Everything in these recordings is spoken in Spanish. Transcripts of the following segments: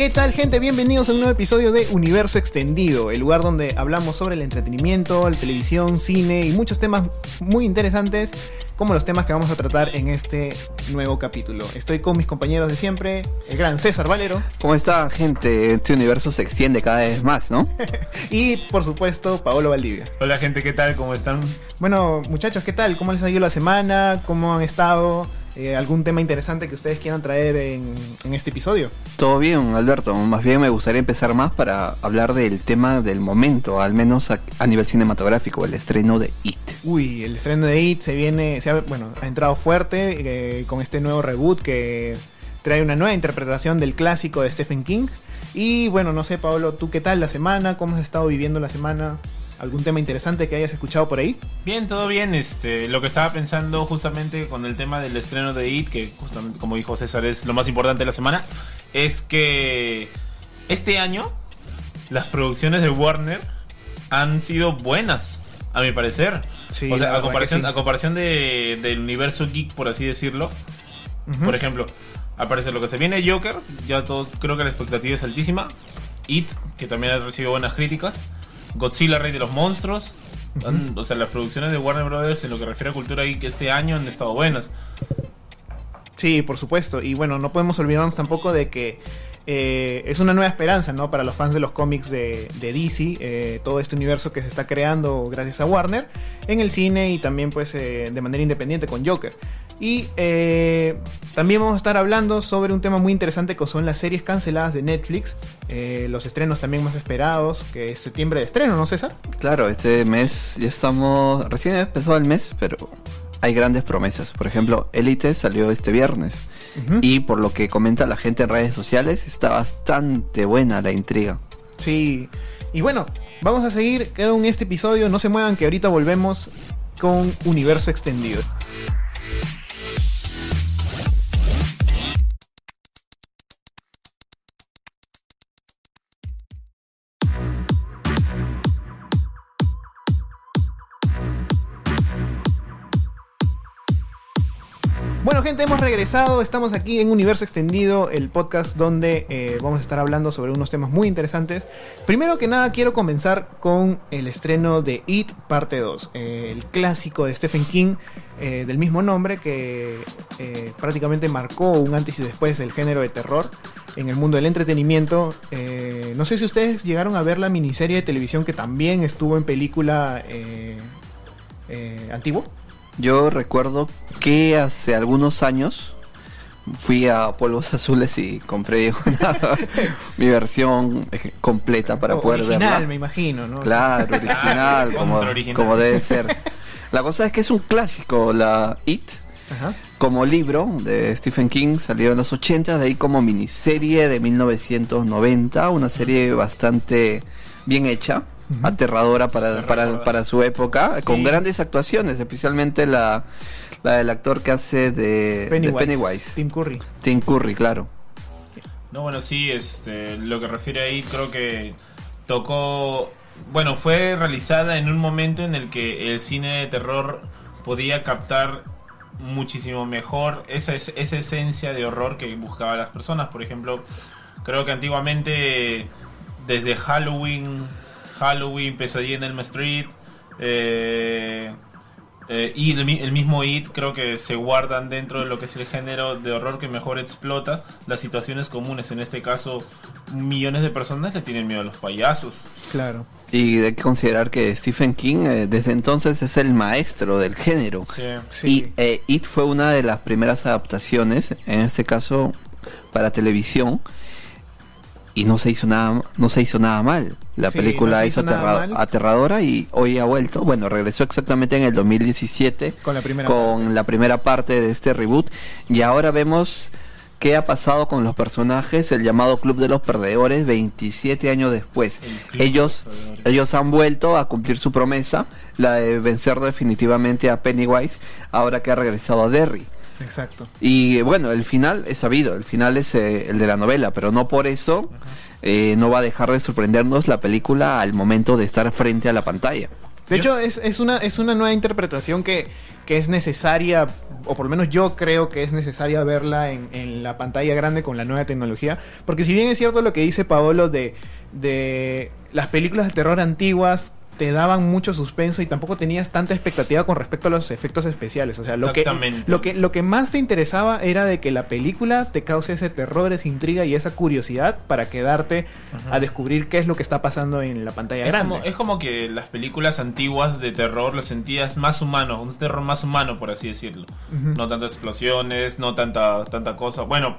¿Qué tal gente? Bienvenidos a un nuevo episodio de Universo Extendido, el lugar donde hablamos sobre el entretenimiento, la televisión, cine y muchos temas muy interesantes como los temas que vamos a tratar en este nuevo capítulo. Estoy con mis compañeros de siempre, el gran César Valero. ¿Cómo está gente? Este universo se extiende cada vez más, ¿no? y por supuesto, Paolo Valdivia. Hola gente, ¿qué tal? ¿Cómo están? Bueno, muchachos, ¿qué tal? ¿Cómo les ha ido la semana? ¿Cómo han estado? Eh, algún tema interesante que ustedes quieran traer en, este episodio. Todo bien, Alberto. Más bien me gustaría empezar más para hablar del tema del momento, al menos a, nivel cinematográfico, el estreno de It. Uy, el estreno de It se viene, se ha, bueno, ha entrado fuerte eh, con este nuevo reboot que trae una nueva interpretación del clásico de Stephen King. Y bueno, no sé, Pablo, ¿tú qué tal la semana? ¿Cómo has estado viviendo la semana? ¿Algún tema interesante que hayas escuchado por ahí? Bien, todo bien. Este, lo que estaba pensando justamente con el tema del estreno de It, que justamente como dijo César es lo más importante de la semana, es que este año las producciones de Warner han sido buenas, a mi parecer. o sea, a comparación, a comparación del universo geek, por así decirlo. Por ejemplo, aparece lo que se viene Joker, ya todos creo que la expectativa es altísima. It, que también ha recibido buenas críticas. Godzilla, Rey de los Monstruos. O sea, las producciones de Warner Brothers en lo que refiere a cultura que este año han estado buenas. Sí, por supuesto. Y bueno, no podemos olvidarnos tampoco de que eh, es una nueva esperanza, ¿no? Para los fans de los cómics de, DC, eh, todo este universo que se está creando gracias a Warner en el cine y también pues eh, de manera independiente con Joker. Y eh, también vamos a estar hablando sobre un tema muy interesante que son las series canceladas de Netflix, eh, los estrenos también más esperados, que es septiembre de estreno, ¿no César? Claro, este mes ya estamos, recién empezó el mes, pero hay grandes promesas. Por ejemplo, Elite salió este viernes y por lo que comenta la gente en redes sociales, está bastante buena la intriga. Sí, y bueno, vamos a seguir en este episodio, no se muevan que ahorita volvemos con Universo Extendido. Regresado. Estamos aquí en Universo Extendido, el podcast donde eh, vamos a estar hablando sobre unos temas muy interesantes. Primero que nada, quiero comenzar con el estreno de It Parte 2, eh, el clásico de Stephen King eh, del mismo nombre que prácticamente marcó un antes y después del género de terror en el mundo del entretenimiento. no sé si ustedes llegaron a ver la miniserie de televisión que también estuvo en película antiguo. Yo recuerdo que hace algunos años fui a Polvos Azules y compré mi versión completa para poder verla. Original, me imagino, ¿no? Claro, original, como, como debe ser. La cosa es que es un clásico, la It. Como libro de Stephen King salió en los 80, de ahí como miniserie de 1990, una serie bastante bien hecha aterradora para, para, para, su época, con grandes actuaciones, especialmente la, la del actor que hace de Pennywise, Tim Curry. Tim Curry, claro. No, bueno, sí, este, lo que refiere ahí creo que tocó, bueno, fue realizada en un momento en el que el cine de terror podía captar muchísimo mejor esa, esa esencia de horror que buscaban las personas. Por ejemplo, creo que antiguamente desde Halloween Halloween, Pesadilla en Elm Street, eh, eh, y el, mismo It creo que se guardan dentro de lo que es el género de horror que mejor explota las situaciones comunes. En este caso, millones de personas le tienen miedo a los payasos. Claro. Y hay que considerar que Stephen King eh, desde entonces es el maestro del género. Y It fue una de las primeras adaptaciones, en este caso para televisión, y no se hizo nada no se hizo nada mal. La película hizo, aterradora y hoy ha vuelto. Bueno regresó exactamente en el 2017 con la primera con parte. la primera parte de este reboot. Y ahora vemos qué ha pasado con los personajes el llamado club de los perdedores 27 años después. Ellos ellos han vuelto a cumplir su promesa la de vencer definitivamente a Pennywise ahora que ha regresado a Derry Exacto. Y bueno, el final es sabido, el final es eh, el de la novela, pero no por eso eh, no va a dejar de sorprendernos la película al momento de estar frente a la pantalla. De hecho, es, es, una, es una nueva interpretación que, que es necesaria, o por lo menos yo creo que es necesaria verla en, en la pantalla grande con la nueva tecnología. Porque si bien es cierto lo que dice Paolo de, de las películas de terror antiguas te daban mucho suspenso y tampoco tenías tanta expectativa con respecto a los efectos especiales. O sea, lo que, lo que, lo que más te interesaba era de que la película te cause ese terror, esa intriga y esa curiosidad para quedarte a descubrir qué es lo que está pasando en la pantalla es grande. Como, es como que las películas antiguas de terror lo sentías más humano, un terror más humano, por así decirlo. No tantas explosiones, no tanta, tanta cosa. Bueno,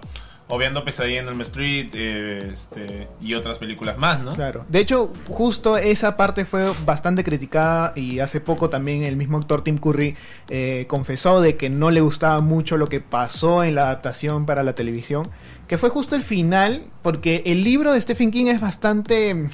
obviando Pesadilla en el Street eh, este, y otras películas más, ¿no? Claro. De hecho, justo esa parte fue bastante criticada y hace poco también el mismo actor Tim Curry eh, confesó de que no le gustaba mucho lo que pasó en la adaptación para la televisión, que fue justo el final, porque el libro de Stephen King es bastante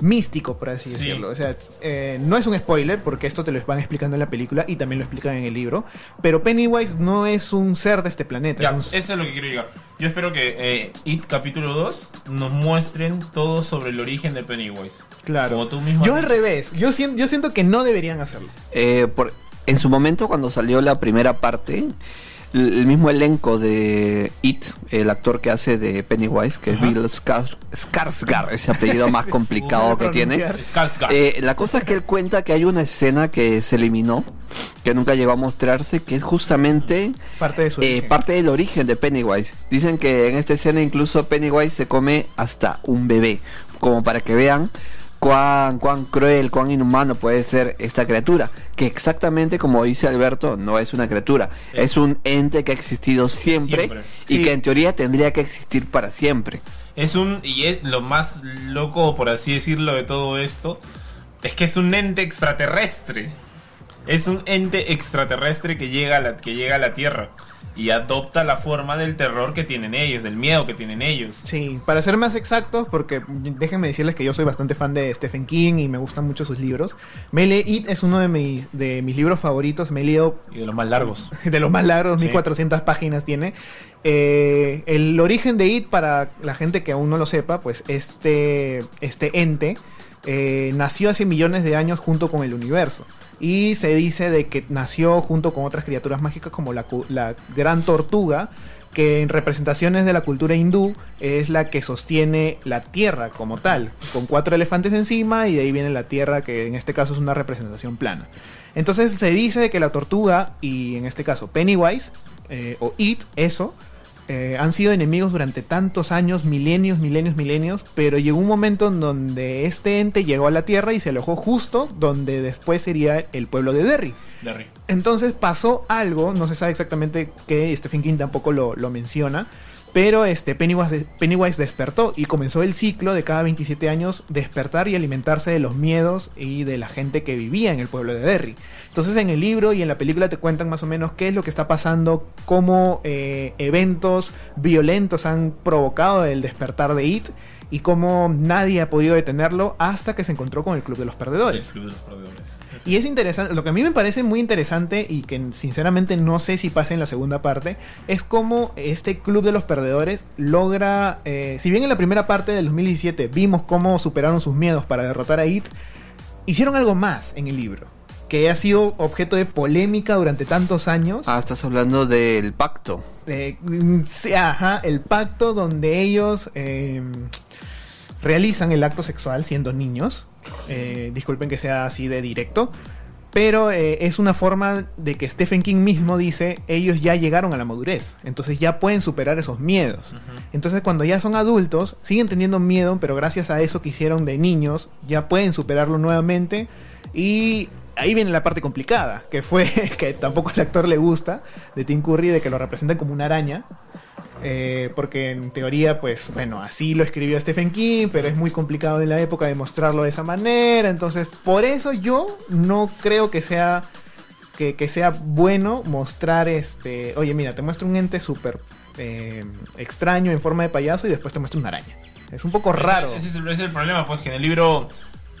místico, por así decirlo. O sea, eh, no es un spoiler, porque esto te lo van explicando en la película y también lo explican en el libro, pero Pennywise no es un ser de este planeta. Ya, eso es lo que quiero llegar. Yo espero que eh, It capítulo 2 nos muestren todo sobre el origen de Pennywise. Claro. Como tú mismo yo al revés, yo siento, yo siento que no deberían hacerlo. Eh, por, en su momento, cuando salió la primera parte, el mismo elenco de It, el actor que hace de Pennywise, que es Bill Skarsgård, ese apellido más complicado que tiene. Eh, la cosa es que él cuenta que hay una escena que se eliminó, que nunca llegó a mostrarse, que es justamente parte, de su eh, parte del origen de Pennywise. Dicen que en esta escena incluso Pennywise se come hasta un bebé, como para que vean cuán, cuán cruel, cuán inhumano puede ser esta criatura, que exactamente como dice Alberto, no es una criatura, es, un ente que ha existido siempre, y que en teoría tendría que existir para siempre. Es un, y es lo más loco, por así decirlo, de todo esto, es que es un ente extraterrestre. Es un ente extraterrestre que llega a la, que llega a la Tierra y adopta la forma del terror que tienen ellos, del miedo que tienen ellos. Sí, para ser más exactos, porque déjenme decirles que yo soy bastante fan de Stephen King y me gustan mucho sus libros. Me It es uno de mis, de mis libros favoritos, me he leído... Y de los más largos. De los más largos, 1400 páginas tiene. Eh, el origen de It, para la gente que aún no lo sepa, pues este, este ente eh, nació hace millones de años junto con el universo y se dice de que nació junto con otras criaturas mágicas como la, gran tortuga, que en representaciones de la cultura hindú es la que sostiene la tierra como tal, con cuatro elefantes encima y de ahí viene la tierra que en este caso es una representación plana. Entonces se dice que la tortuga y en este caso Pennywise eh, o It, eso, eh, han sido enemigos durante tantos años, milenios, milenios, milenios, pero llegó un momento en donde este ente llegó a la Tierra y se alojó justo donde después sería el pueblo de Derry. Derry. Entonces pasó algo, no se sabe exactamente qué, Stephen King tampoco lo, lo menciona, pero este Pennywise, Pennywise, despertó y comenzó el ciclo de cada 27 años despertar y alimentarse de los miedos y de la gente que vivía en el pueblo de Derry. Entonces en el libro y en la película te cuentan más o menos qué es lo que está pasando, cómo eh, eventos violentos han provocado el despertar de It y cómo nadie ha podido detenerlo hasta que se encontró con el Club de los Perdedores. El Club de los Perdedores. Y es interesante, lo que a mí me parece muy interesante y que sinceramente no sé si pasa en la segunda parte, es cómo este Club de los Perdedores logra, eh, si bien en la primera parte del 2017 vimos cómo superaron sus miedos para derrotar a It, hicieron algo más en el libro que ha sido objeto de polémica durante tantos años. Ah, estás hablando del pacto. sí, ajá, el pacto donde ellos em, realizan el acto sexual siendo niños. Eh, disculpen que sea así de directo. Pero eh, es una forma de que Stephen King mismo dice, ellos ya llegaron a la madurez, entonces ya pueden superar esos miedos. Entonces cuando ya son adultos, siguen teniendo miedo, pero gracias a eso que hicieron de niños, ya pueden superarlo nuevamente. Y ahí viene la parte complicada, que fue que tampoco al actor le gusta, de Tim Curry, de que lo representen como una araña. Eh, porque en teoría, pues bueno, así lo escribió Stephen King, pero es muy complicado en la época de mostrarlo de esa manera. Entonces, por eso yo no creo que sea que, sea bueno mostrar este. Oye, mira, te muestro un ente súper eh, extraño en forma de payaso y después te muestro una araña. Es un poco raro. Ese, es el, ese, es el, problema, pues que en el libro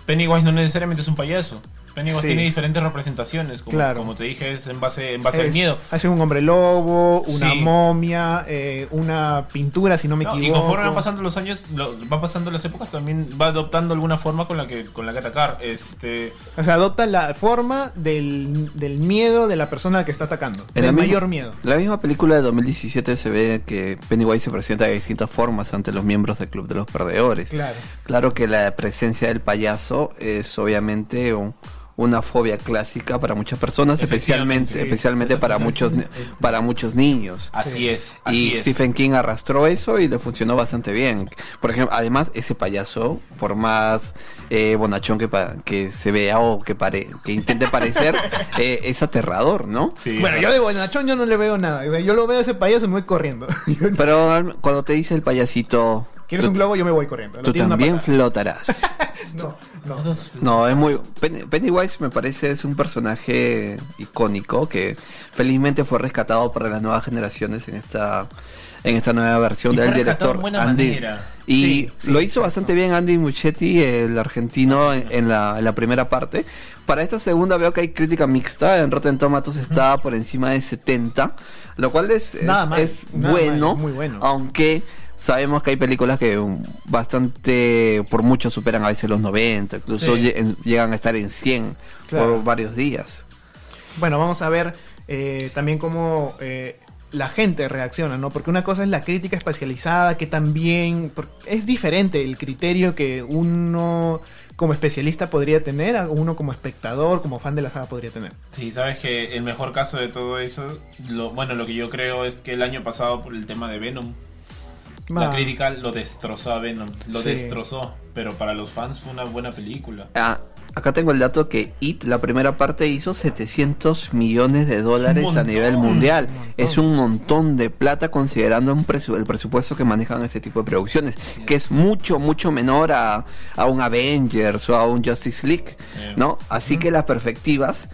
Pennywise no necesariamente es un payaso. Pennywise tiene diferentes representaciones, como, como te dije, es en base, en base al miedo. Hace un hombre lobo, una momia, eh, una pintura, si no me equivoco. Y conforme van pasando los años, lo, van pasando las épocas, también va adoptando alguna forma con la que, con la que atacar. Este... O sea, adopta la forma del, del miedo de la persona que está atacando. el mayor miedo. La misma película de 2017 se ve que Pennywise se presenta de distintas formas ante los miembros del Club de los Perdedores. Claro. Claro que la presencia del payaso es obviamente un una fobia clásica para muchas personas, especialmente, especialmente para muchos, para muchos niños. Así es. y Stephen King arrastró eso y le funcionó bastante bien. Por ejemplo, además ese payaso, por más eh, bonachón que, que se vea o que pare que intente parecer, eh, es aterrador, ¿no? Bueno, yo de bonachón yo no le veo nada. Yo lo veo a ese payaso y me voy corriendo. Pero cuando te dice el payasito ¿Quieres un globo? Yo me voy corriendo. Tú también flotarás. no, no. No, es muy... Pennywise me parece es un personaje icónico que felizmente fue rescatado para las nuevas generaciones en esta en esta nueva versión del director Andy. Y lo hizo bastante bien Andy Muchetti, el argentino, en, la, primera parte. Para esta segunda veo que hay crítica mixta. En Rotten Tomatoes está por encima de 70, lo cual es, es, bueno, muy bueno, aunque sabemos que hay películas que bastante, por mucho superan a veces los 90, incluso llegan a estar en 100 por varios días. Bueno, vamos a ver eh, también cómo eh, la gente reacciona, ¿no? Porque una cosa es la crítica especializada, que también es diferente el criterio que uno como especialista podría tener, a uno como espectador, como fan de la saga podría tener. Sí, sabes que el mejor caso de todo eso, lo, bueno, lo que yo creo es que el año pasado por el tema de Venom, la crítica lo destrozó a Venom, lo destrozó, pero para los fans fue una buena película. Ah, acá tengo el dato que It, la primera parte, hizo 700 millones de dólares a nivel mundial. Es un montón de plata considerando un el presupuesto que manejan este tipo de producciones, que es mucho, mucho menor a, a un Avengers o a un Justice League, ¿no? Así que las perspectivas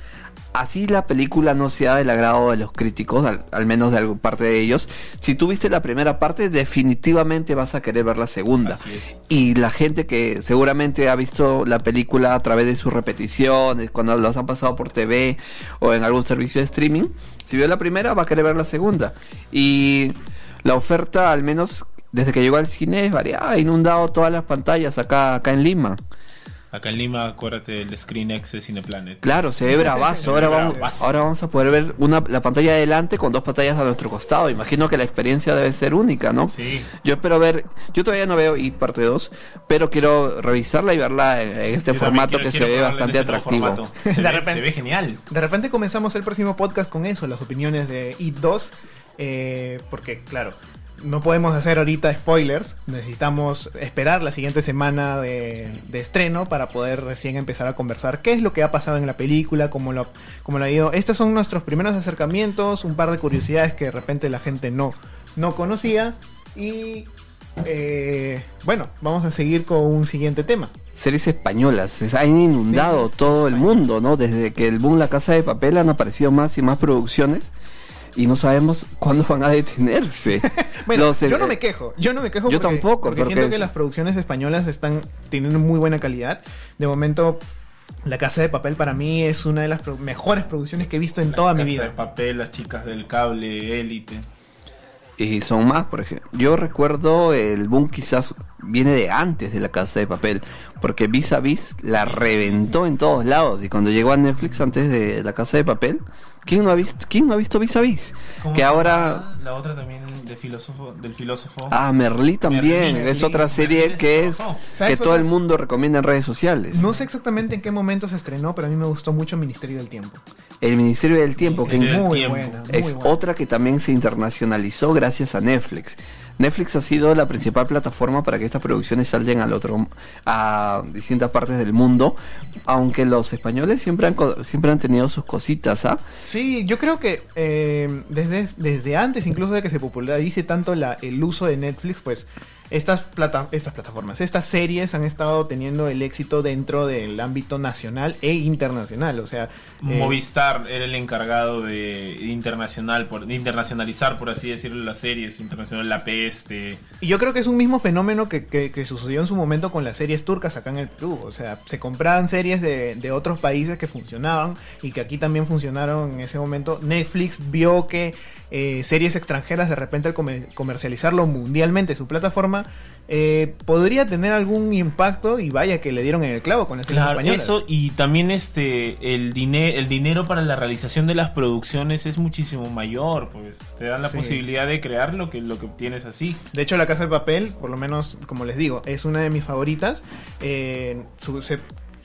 así la película no sea del agrado de los críticos, al, menos de parte de ellos, si tú viste la primera parte, definitivamente vas a querer ver la segunda. Y la gente que seguramente ha visto la película a través de sus repeticiones, cuando los han pasado por TV o en algún servicio de streaming, si vio la primera, va a querer ver la segunda. Y la oferta, al menos desde que llegó al cine, es variada, ha inundado todas las pantallas acá, acá en Lima. Acá en Lima, acuérdate del Screen X de Cineplanet. Claro, se ve bravazo. Ahora vamos, ahora vamos a poder ver una, la pantalla de adelante con dos pantallas a nuestro costado. Imagino que la experiencia debe ser única, ¿no? Sí. Yo espero ver, yo todavía no veo IT parte 2, pero quiero revisarla y verla en, este formato que se ve bastante este atractivo. Se, ve, genial. De repente comenzamos el próximo podcast con eso, las opiniones de IT 2. Eh, porque, claro, no podemos hacer ahorita spoilers. Necesitamos esperar la siguiente semana de, estreno para poder recién empezar a conversar qué es lo que ha pasado en la película, cómo lo, cómo lo ha ido. Estos son nuestros primeros acercamientos, un par de curiosidades que de repente la gente no, no conocía. Y eh, bueno, vamos a seguir con un siguiente tema. Series españolas, se han inundado todo el mundo, ¿no? Desde que el boom La Casa de Papel han aparecido más y más producciones y no sabemos cuándo van a detenerse. bueno, yo no me quejo, yo no me quejo yo tampoco, porque siento que las producciones españolas están teniendo muy buena calidad. De momento la Casa de Papel para mí es una de las mejores producciones que he visto en toda mi vida. La Casa de Papel, Las Chicas del Cable, Élite. Y son más, por ejemplo. Yo recuerdo el boom quizás viene de antes de La Casa de Papel, porque Vis a Vis la reventó en todos lados y cuando llegó a Netflix antes de La Casa de Papel, ¿Quién no ha visto, quién no ha visto Vis a Vis? Que ahora la otra también de filósofo, del filósofo. Ah, Merlí también, es otra serie que es que todo el mundo recomienda en redes sociales. No sé exactamente en qué momento se estrenó, pero a mí me gustó mucho Ministerio del Tiempo. El Ministerio del Tiempo, que muy buena, es otra que también se internacionalizó gracias a Netflix. Netflix ha sido la principal plataforma para que estas producciones salgan al otro a distintas partes del mundo, aunque los españoles siempre han siempre han tenido sus cositas, ¿ah? Sí, yo creo que eh, desde, desde antes, incluso de que se popularice tanto la, el uso de Netflix, pues estas, plata estas plataformas, estas series han estado teniendo el éxito dentro del ámbito nacional e internacional. O sea, eh, Movistar era el encargado de internacional, por, de internacionalizar, por así decirlo, las series internacionales, la P este... Y yo creo que es un mismo fenómeno que, que, sucedió en su momento con las series turcas acá en el Perú. O sea, se compraban series de, de otros países que funcionaban y que aquí también funcionaron en ese momento. Netflix vio que eh, series extranjeras de repente al comercializarlo mundialmente su plataforma eh, podría tener algún impacto y vaya que le dieron en el clavo con las claro, eso y también este el dinero el dinero para la realización de las producciones es muchísimo mayor pues te dan la posibilidad de crear lo que lo que obtienes así. De hecho la casa de papel por lo menos como les digo es una de mis favoritas. Eh, su,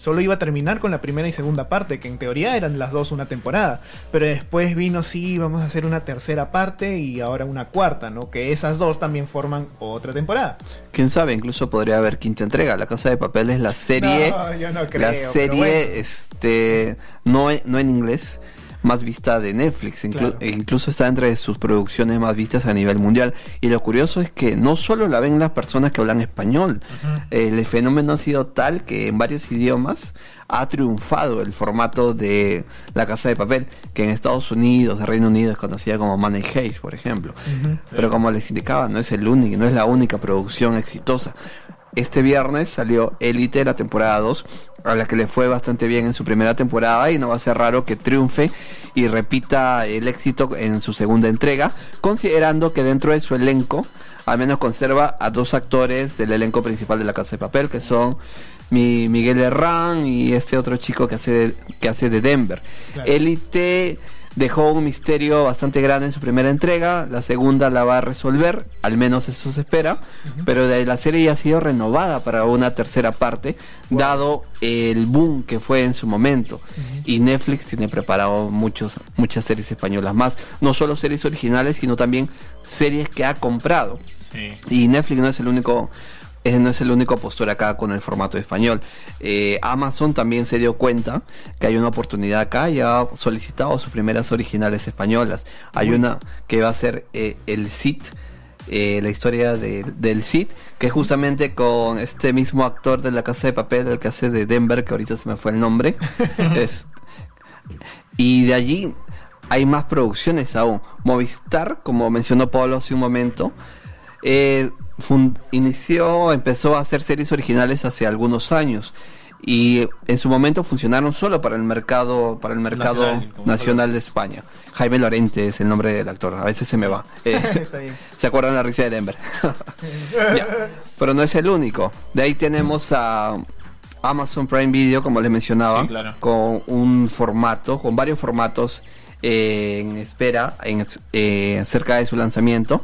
solo iba a terminar con la primera y segunda parte, que en teoría eran las dos una temporada. Pero después vino, sí, vamos a hacer una tercera parte y ahora una cuarta, ¿no? Que esas dos también forman otra temporada. Quién sabe, incluso podría haber quinta entrega. La Casa de Papel es la serie. No, yo no creo, la serie, este, no, no en inglés más vista de Netflix. E incluso está entre sus producciones más vistas a nivel mundial. Y lo curioso es que no solo la ven las personas que hablan español. El fenómeno ha sido tal que en varios idiomas ha triunfado el formato de La Casa de Papel, que en Estados Unidos, en Reino Unido es conocida como Money Heist, por ejemplo. Pero como les indicaba, no es el único, no es la única producción exitosa. Este viernes salió Elite, la temporada 2, a la que le fue bastante bien en su primera temporada y no va a ser raro que triunfe y repita el éxito en su segunda entrega, considerando que dentro de su elenco al menos conserva a dos actores del elenco principal de La Casa de Papel, que son mi Miguel Herrán y este otro chico que hace de, que hace de Denver. Elite dejó un misterio bastante grande en su primera entrega, la segunda la va a resolver, al menos eso se espera, pero de la serie ya ha sido renovada para una tercera parte, dado el boom que fue en su momento. Y Netflix tiene preparado muchos, muchas series españolas más, no solo series originales, sino también series que ha comprado. Y Netflix no es el único ese no es el único postor acá con el formato español. Eh, Amazon también se dio cuenta que hay una oportunidad acá y ha solicitado sus primeras originales españolas. Hay una que va a ser eh, el Cid. Eh, la historia del Cid, que justamente con este mismo actor de la Casa de Papel, el que hace de Denver, que ahorita se me fue el nombre. y de allí hay más producciones aún. Movistar, como mencionó Pablo hace un momento, eh, inició, empezó a hacer series originales hace algunos años y en su momento funcionaron solo para el mercado para el mercado nacional, de España. Jaime Lorente es el nombre del actor, a veces se me va. Eh, ¿Se acuerdan la risa de Denver? Pero no es el único. De ahí tenemos a Amazon Prime Video, como les mencionaba, con un formato, con varios formatos eh, en espera, en, eh, cerca de su lanzamiento.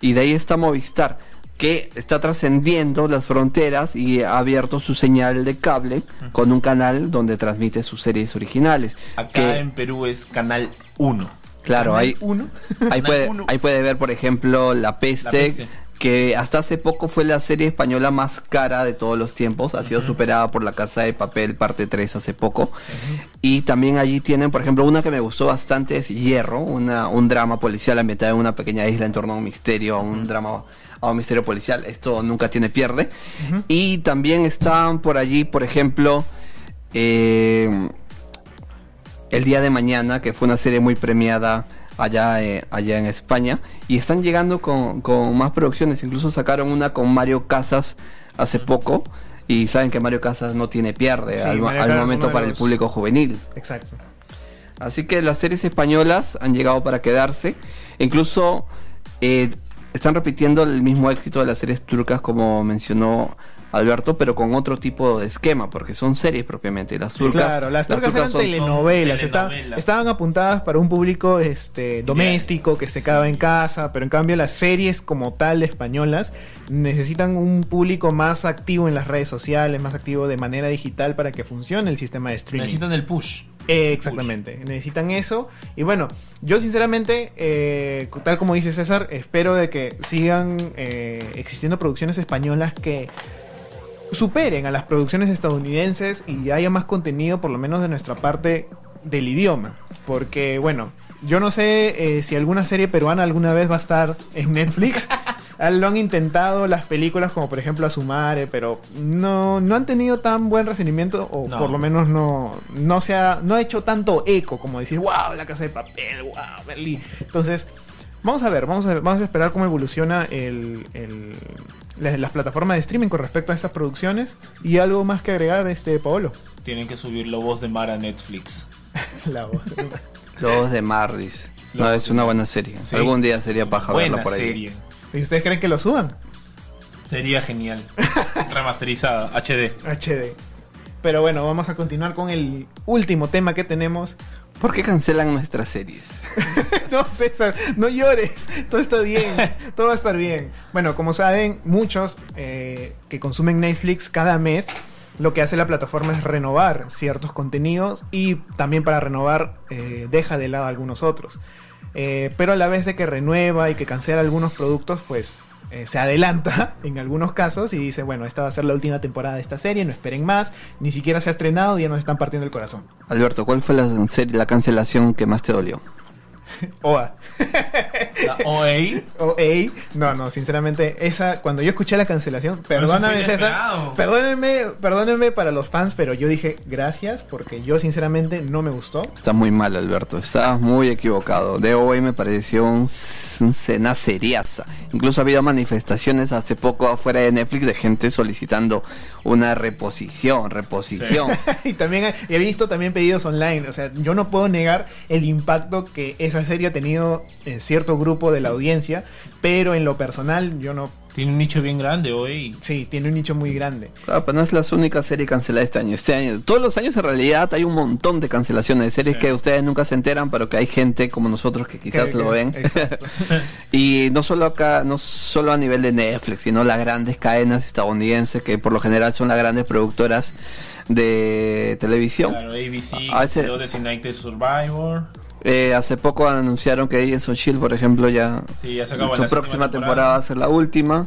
Y de ahí está Movistar que está trascendiendo las fronteras y ha abierto su señal de cable con un canal donde transmite sus series originales. Acá en Perú es Canal 1. Claro, hay, uno. ahí, puede, ahí puede ver, por ejemplo, La Peste, que hasta hace poco fue la serie española más cara de todos los tiempos, ha sido superada por La Casa de Papel parte 3 hace poco. Y también allí tienen, por ejemplo, una que me gustó bastante, es Hierro, una, un drama policial ambientado en una pequeña isla en torno a un misterio, un drama a un misterio policial. Esto nunca tiene pierde. Y también están por allí, por ejemplo, eh, El Día de Mañana, que fue una serie muy premiada allá, eh, allá en España. Y están llegando con, más producciones. Incluso sacaron una con Mario Casas hace poco. Y saben que Mario Casas no tiene pierde al, momento para el público juvenil. Exacto. Así que las series españolas han llegado para quedarse. Incluso eh, están repitiendo el mismo éxito de las series turcas como mencionó Alberto, pero con otro tipo de esquema, porque son series propiamente. Las turcas, claro, las turcas, eran telenovelas, estaban apuntadas para un público este, doméstico que se quedaba en casa, pero en cambio las series como tal españolas necesitan un público más activo en las redes sociales, más activo de manera digital para que funcione el sistema de streaming. Necesitan el push. exactamente, necesitan eso. Y bueno, yo sinceramente, eh, tal como dice César, espero de que sigan eh, existiendo producciones españolas que superen a las producciones estadounidenses y haya más contenido, por lo menos de nuestra parte del idioma. Porque, bueno, yo no sé eh, si alguna serie peruana alguna vez va a estar en Netflix. Ah, lo han intentado las películas como por ejemplo Asumare, pero no, no han tenido tan buen recibimiento o por lo menos no, no, se ha, no ha hecho tanto eco como decir, wow, la casa de papel, wow, Berlín. Entonces, Vamos a ver, vamos a, vamos a esperar cómo evoluciona el, las, plataformas de streaming con respecto a estas producciones. Y algo más que agregar, este Paolo. Tienen que subir la voz de Mar a Netflix. la voz de Mar. de Mar, dice. No, es una buena serie. Algún día sería paja verlo por ahí. ¿Y ustedes creen que lo suban? Sería genial. Remasterizada, HD. HD. Pero bueno, vamos a continuar con el último tema que tenemos. ¿Por qué cancelan nuestras series? no, César, no llores. Todo está bien. Todo va a estar bien. Bueno, como saben, muchos eh, que consumen Netflix cada mes, lo que hace la plataforma es renovar ciertos contenidos y también para renovar eh, deja de lado algunos otros. Eh, pero a la vez de que renueva y que cancela algunos productos, pues eh, se adelanta en algunos casos y dice, bueno, esta va a ser la última temporada de esta serie, no esperen más, ni siquiera se ha estrenado ya nos están partiendo el corazón. Alberto, ¿cuál fue la, la cancelación que más te dolió? OA. ¿La OA? OA. No, no, sinceramente, esa, cuando yo escuché la cancelación, perdóname, César, perdónenme, perdónenme para los fans, pero yo dije gracias porque yo sinceramente no me gustó. Está muy mal, Alberto, está muy equivocado. De OA me pareció un, cena seriaza. Incluso ha habido manifestaciones hace poco afuera de Netflix de gente solicitando una reposición, reposición. y también he visto también pedidos online, o sea, yo no puedo negar el impacto que esa serie ha tenido en cierto grupo de la audiencia, pero en lo personal yo no tiene un nicho bien grande hoy. Sí, tiene un nicho muy grande. Claro, pero no es la única serie cancelada este año. Este año, todos los años en realidad hay un montón de cancelaciones de series que ustedes nunca se enteran, pero que hay gente como nosotros que quizás lo ven. y no solo acá, no solo a nivel de Netflix, sino las grandes cadenas estadounidenses que por lo general son las grandes productoras de televisión. Claro, ABC, a veces, Designated Survivor. Eh, hace poco anunciaron que Agents of Shield, por ejemplo, ya, su próxima temporada. va a ser la última.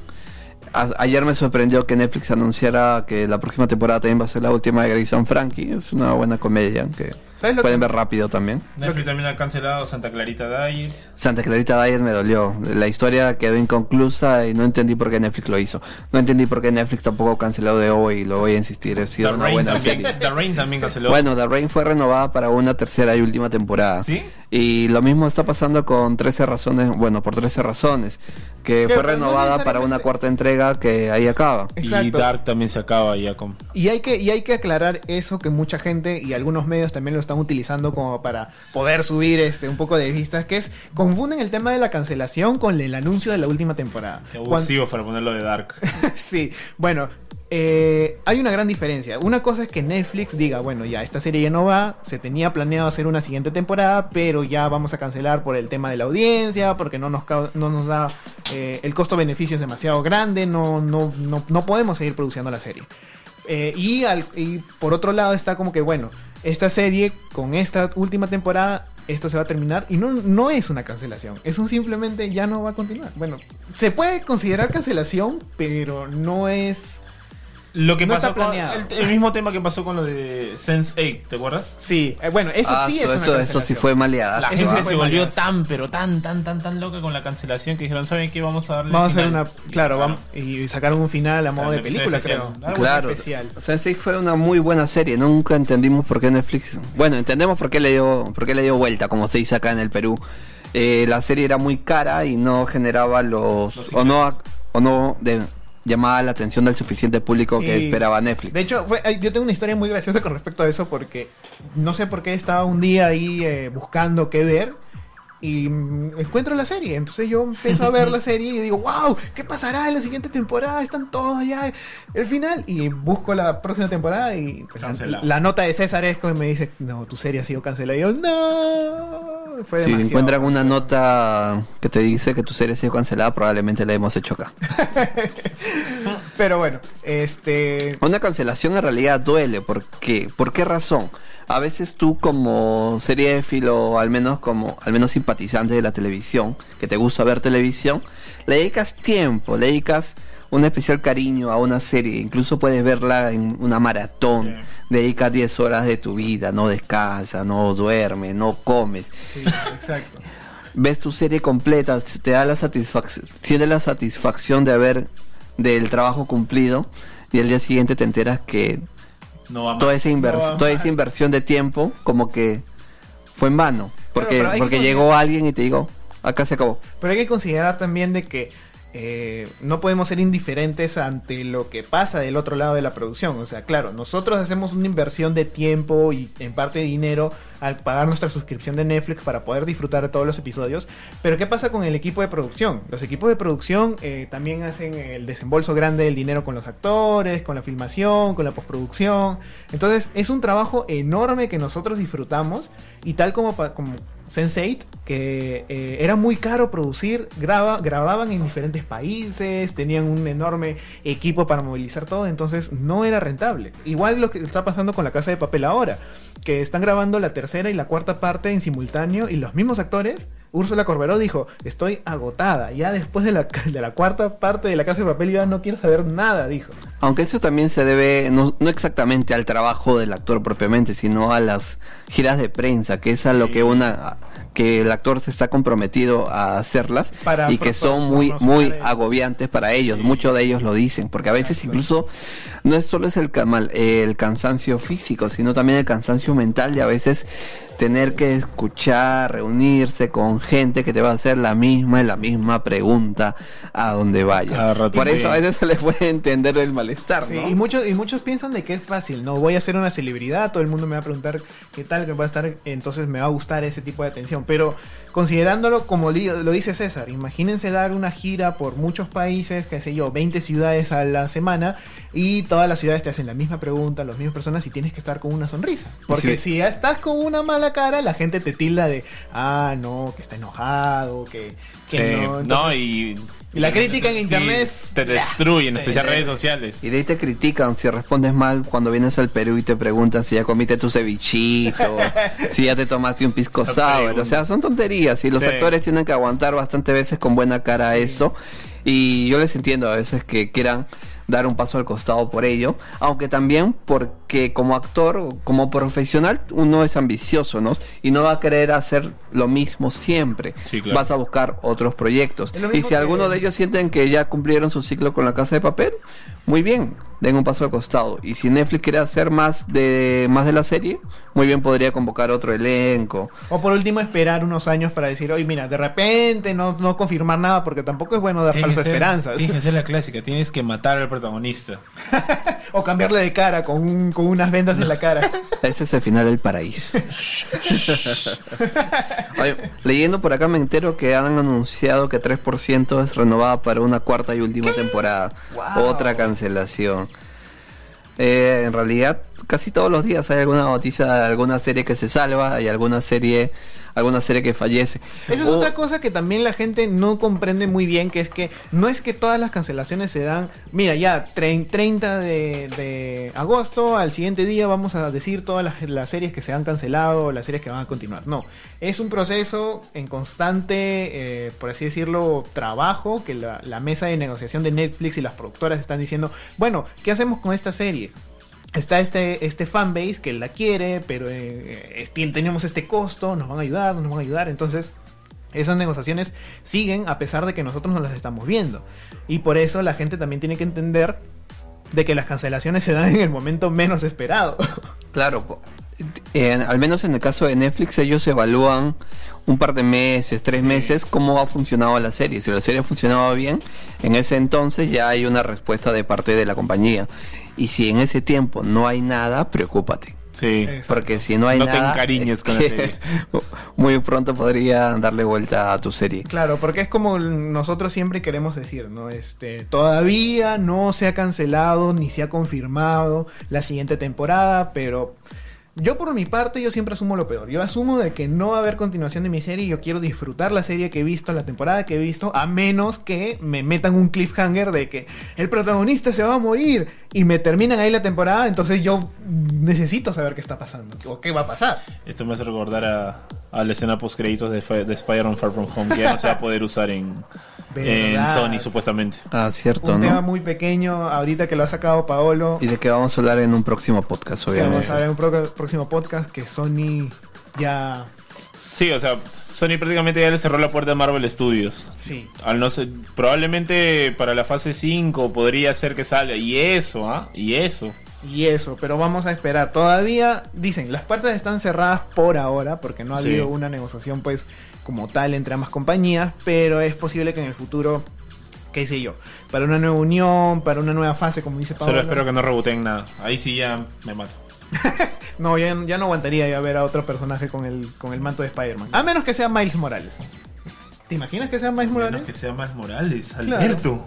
ayer me sorprendió que Netflix anunciara que la próxima temporada también va a ser la última de Grayson Frankie. Es una buena comedia que Pueden ver rápido también. Netflix también ha cancelado Santa Clarita Diet. Santa Clarita Diet me dolió. La historia quedó inconclusa y no entendí por qué Netflix lo hizo. No entendí por qué Netflix tampoco canceló de hoy y lo voy a insistir. Ha sido una buena serie. The Rain también canceló. Bueno, The Rain fue renovada para una tercera y última temporada. ¿Sí? Y lo mismo está pasando con 13 razones, bueno, por 13 razones, que fue renovada para una cuarta entrega que ahí acaba. Y Dark también se acaba ya con... Y hay que y hay que aclarar eso que mucha gente y algunos medios también lo están utilizando como para poder subir este un poco de vistas, que es confunden el tema de la cancelación con el anuncio de la última temporada. Qué abusivo para ponerlo de Dark. sí, bueno, eh, hay una gran diferencia. Una cosa es que Netflix diga, bueno, ya esta serie ya no va, se tenía planeado hacer una siguiente temporada, pero ya vamos a cancelar por el tema de la audiencia, porque no nos, no nos da eh, el costo-beneficio es demasiado grande, no, no, no, no podemos seguir produciendo la serie. Eh, y, y por otro lado está como que, bueno, esta serie con esta última temporada esto se va a terminar y no, no es una cancelación, es un simplemente ya no va a continuar. Bueno, se puede considerar cancelación, pero no es lo que pasó con el, mismo tema que pasó con lo de Sense 8, ¿te acuerdas? Sí, eh, bueno, eso ah, sí es eso, una eso sí fue maleada. La gente se volvió tan, pero tan, tan, tan, tan loca con la cancelación que dijeron, ¿saben qué? Vamos a darle Vamos a hacer una, claro, vamos y sacar un final a modo de película, creo. claro. Especial. Sense8 fue una muy buena serie, nunca entendimos por qué Netflix, bueno, entendemos por qué le dio, por qué le dio vuelta, como se dice acá en el Perú. Eh, la serie era muy cara y no generaba los, los o no o no de, llamaba la atención del suficiente público que esperaba Netflix. De hecho, yo tengo una historia muy graciosa con respecto a eso porque no sé por qué estaba un día ahí eh, buscando qué ver y encuentro la serie. Entonces yo empiezo a ver la serie y digo, wow, ¿qué pasará en la siguiente temporada? Están todos ya el final. Y busco la próxima temporada y pues, la, nota de César es y me dice, no, tu serie ha sido cancelada. Y yo, no. Fue si encuentran una nota que te dice que tu serie ha sido cancelada, probablemente la hemos hecho acá. Pero bueno, este... Una cancelación en realidad duele. ¿Por qué? ¿Por qué razón? A veces tú como seriéfilo, al menos como, al menos simpatizante de la televisión, que te gusta ver televisión, le dedicas tiempo, le dedicas un especial cariño a una serie, incluso puedes verla en una maratón, dedicas 10 horas de tu vida, no descansas, no duermes, no comes. exacto. Ves tu serie completa, te da la satisfacción, tienes la satisfacción de haber del trabajo cumplido y el día siguiente te enteras que toda, esa toda esa inversión de tiempo como que fue en vano. Porque, porque llegó alguien y te digo, acá se acabó. Pero hay que considerar también de que eh, no podemos ser indiferentes ante lo que pasa del otro lado de la producción. O sea, claro, nosotros hacemos una inversión de tiempo y en parte de dinero al pagar nuestra suscripción de Netflix para poder disfrutar de todos los episodios. Pero ¿qué pasa con el equipo de producción? Los equipos de producción eh, también hacen el desembolso grande del dinero con los actores, con la filmación, con la postproducción. Entonces es un trabajo enorme que nosotros disfrutamos y tal como, como Sense8, que eh, era muy caro producir, graba, grababan en diferentes países, tenían un enorme equipo para movilizar todo, entonces no era rentable. Igual lo que está pasando con la casa de papel ahora, que están grabando la tercera y la cuarta parte en simultáneo y los mismos actores Úrsula Corberó dijo, estoy agotada, ya después de la, de la cuarta parte de la casa de papel ya no quiero saber nada, dijo. Aunque eso también se debe no, exactamente al trabajo del actor propiamente, sino a las giras de prensa, que es a lo que una que el actor se está comprometido a hacerlas y que son muy muy agobiantes para ellos. Muchos de ellos lo dicen, porque a veces incluso no es solo es el, el cansancio físico, sino también el cansancio mental y a veces tener que escuchar, reunirse con gente que te va a hacer la misma y la misma pregunta a donde vayas. Por eso a veces se les puede entender el malestar. y, muchos, y muchos piensan de que es fácil, no voy a ser una celebridad, todo el mundo me va a preguntar qué tal, que va a estar, entonces me va a gustar ese tipo de atención. Pero considerándolo como lo dice César, imagínense dar una gira por muchos países, qué sé yo, 20 ciudades a la semana y todas las ciudades te hacen la misma pregunta, las mismas personas y tienes que estar con una sonrisa. Porque si ya estás con una mala cara, la gente te tilda de, ah, no, que está enojado, que, no. no, y y la crítica en internet te destruyen, en especial redes sociales. Y de ahí te critican si respondes mal cuando vienes al Perú y te preguntan si ya comiste tu cevichito, si ya te tomaste un pisco sour. O sea, son tonterías y los actores tienen que aguantar bastante veces con buena cara eso. Y yo les entiendo a veces que quieran dar un paso al costado por ello, aunque también porque como actor, como profesional, uno es ambicioso, ¿no? Y no va a querer hacer lo mismo siempre. Vas a buscar otros proyectos. Y si alguno de ellos sienten que ya cumplieron su ciclo con la casa de papel, muy bien, den un paso al costado. Y si Netflix quiere hacer más de más de la serie, muy bien podría convocar otro elenco. O por último esperar unos años para decir, oye, mira, de repente no, no confirmar nada porque tampoco es bueno dar falsas esperanzas. Tienes que ser la clásica, tienes que matar al protagonista. o cambiarle de cara con, con unas vendas en la cara. Ese es el final del paraíso. leyendo por acá me entero que han anunciado que 3% es renovada para una cuarta y última temporada. Otra cancelación. Eh, en realidad, casi todos los días hay alguna noticia de alguna serie que se salva, hay alguna serie alguna serie que fallece. Eso es otra cosa que también la gente no comprende muy bien, que es que no es que todas las cancelaciones se dan, mira, ya 30 de, agosto, al siguiente día vamos a decir todas las, series que se han cancelado, las series que van a continuar. No, es un proceso en constante, eh, por así decirlo, trabajo, que la, la mesa de negociación de Netflix y las productoras están diciendo, bueno, ¿qué hacemos con esta serie? Está este, este fanbase que la quiere, pero eh, tenemos este costo, nos van a ayudar, nos van a ayudar. Entonces, esas negociaciones siguen a pesar de que nosotros no las estamos viendo. Y por eso la gente también tiene que entender de que las cancelaciones se dan en el momento menos esperado. Claro, al menos en el caso de Netflix ellos evalúan un par de meses, tres meses, cómo ha funcionado la serie. Si la serie ha funcionado bien, en ese entonces ya hay una respuesta de parte de la compañía. Y si en ese tiempo no hay nada, preocúpate. Sí. Porque si no hay nada. No te encariñes con la serie. Muy pronto podría darle vuelta a tu serie. Claro, porque es como nosotros siempre queremos decir, ¿no? Este, todavía no se ha cancelado ni se ha confirmado la siguiente temporada, pero yo por mi parte, yo siempre asumo lo peor. Yo asumo de que no va a haber continuación de mi serie. Yo quiero disfrutar la serie que he visto, la temporada que he visto, a menos que me metan un cliffhanger de que el protagonista se va a morir y me terminan ahí la temporada. Entonces yo necesito saber qué está pasando o qué va a pasar. Esto me hace recordar a, a la escena post créditos de, de Spider-Man Far From Home, que ya no se va a poder usar en, en Sony supuestamente. Ah, cierto, un tema muy pequeño, ahorita que lo ha sacado Paolo. Y de que vamos a hablar en un próximo podcast, obviamente. vamos a hablar en un próximo podcast que Sony ya... Sí, o sea, Sony prácticamente ya le cerró la puerta a Marvel Studios. Sí. Al no ser, probablemente para la fase 5 podría ser que salga. Y eso, ¿ah? Y eso. Y eso, pero vamos a esperar. Todavía, dicen, las puertas están cerradas por ahora, porque no ha habido una negociación, pues, como tal entre ambas compañías, pero es posible que en el futuro, qué sé yo, para una nueva unión, para una nueva fase, como dice Pablo. Solo espero que no rebooten nada. Ahí sí ya me mato. no, ya, no aguantaría ya ver a otro personaje con el, con el manto de Spider-Man. A menos que sea Miles Morales. ¿Te imaginas que sea Miles Morales? A menos que sea Miles Morales, Alberto.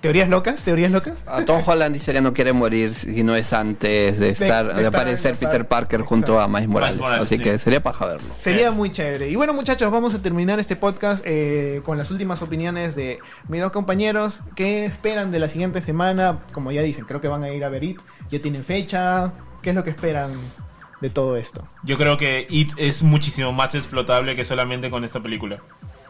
¿Teorías locas? ¿Teorías locas? A Tom Holland dice que no quiere morir si no es antes de estar de, aparecer Peter Parker junto a Miles Morales. Así que sería paja verlo. Sería muy chévere. Y bueno, muchachos, vamos a terminar este podcast eh, con las últimas opiniones de mis dos compañeros. ¿Qué esperan de la siguiente semana? Como ya dicen, creo que van a ir a ver It. Ya tienen fecha. ¿Qué es lo que esperan de todo esto? Yo creo que It es muchísimo más explotable que solamente con esta película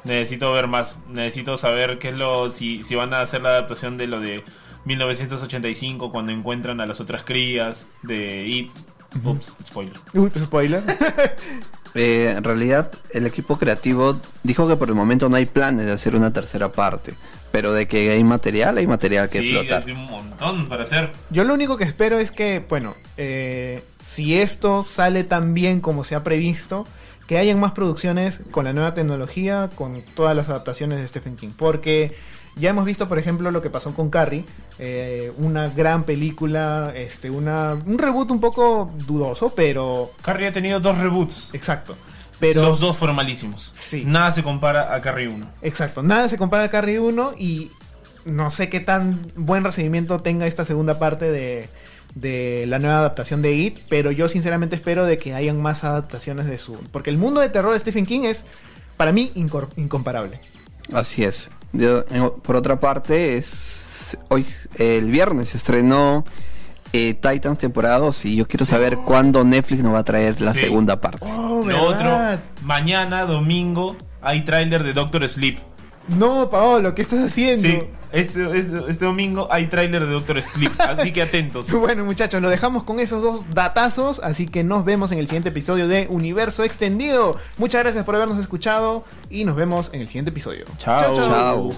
necesito ver más, necesito saber qué es lo, si, si van a hacer la adaptación de lo de 1985 cuando encuentran a las otras crías de It. Ups, spoiler. Uy, pues, spoiler. Eh, en realidad, el equipo creativo dijo que por el momento no hay planes de hacer una tercera parte. Pero de que hay material, hay material que sí, explotar. Hay un montón para hacer. Yo lo único que espero es que, bueno, eh, si esto sale tan bien como se ha previsto, que hayan más producciones con la nueva tecnología, con todas las adaptaciones de Stephen King. Porque ya hemos visto, por ejemplo, lo que pasó con Carrie, eh, una gran película, este, una, un reboot un poco dudoso, pero... Carrie ha tenido dos reboots. Exacto. Pero, Los dos fueron malísimos. Sí. Nada se compara a Carrie 1. Exacto, nada se compara a Carrie 1 y no sé qué tan buen recibimiento tenga esta segunda parte de, de la nueva adaptación de It, pero yo sinceramente espero de que hayan más adaptaciones de su... Porque el mundo de terror de Stephen King es, para mí, incomparable. Así es. por otra parte, es hoy el viernes se estrenó eh, Titans temporada 2 y yo quiero saber cuándo Netflix nos va a traer la segunda parte. Oh, Lo otro, mañana, domingo, hay tráiler de Doctor Sleep. No, Paolo, ¿qué estás haciendo? Sí, este, este, este, domingo hay tráiler de Doctor Sleep, así que atentos. bueno, muchachos, lo dejamos con esos dos datazos, así que nos vemos en el siguiente episodio de Universo Extendido. Muchas gracias por habernos escuchado y nos vemos en el siguiente episodio. chao. chao.